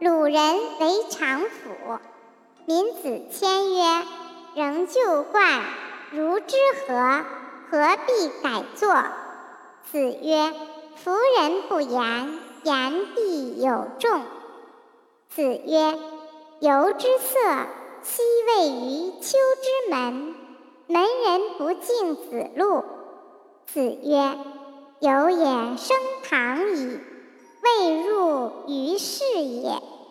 鲁人为常府。民子谦曰：“仍旧冠，如之何？何必改作？”子曰：“夫人不言，言必有众。”子曰：“由之色，昔位于丘之门，门人不敬子路。”子曰：“有也生堂矣，爷。爷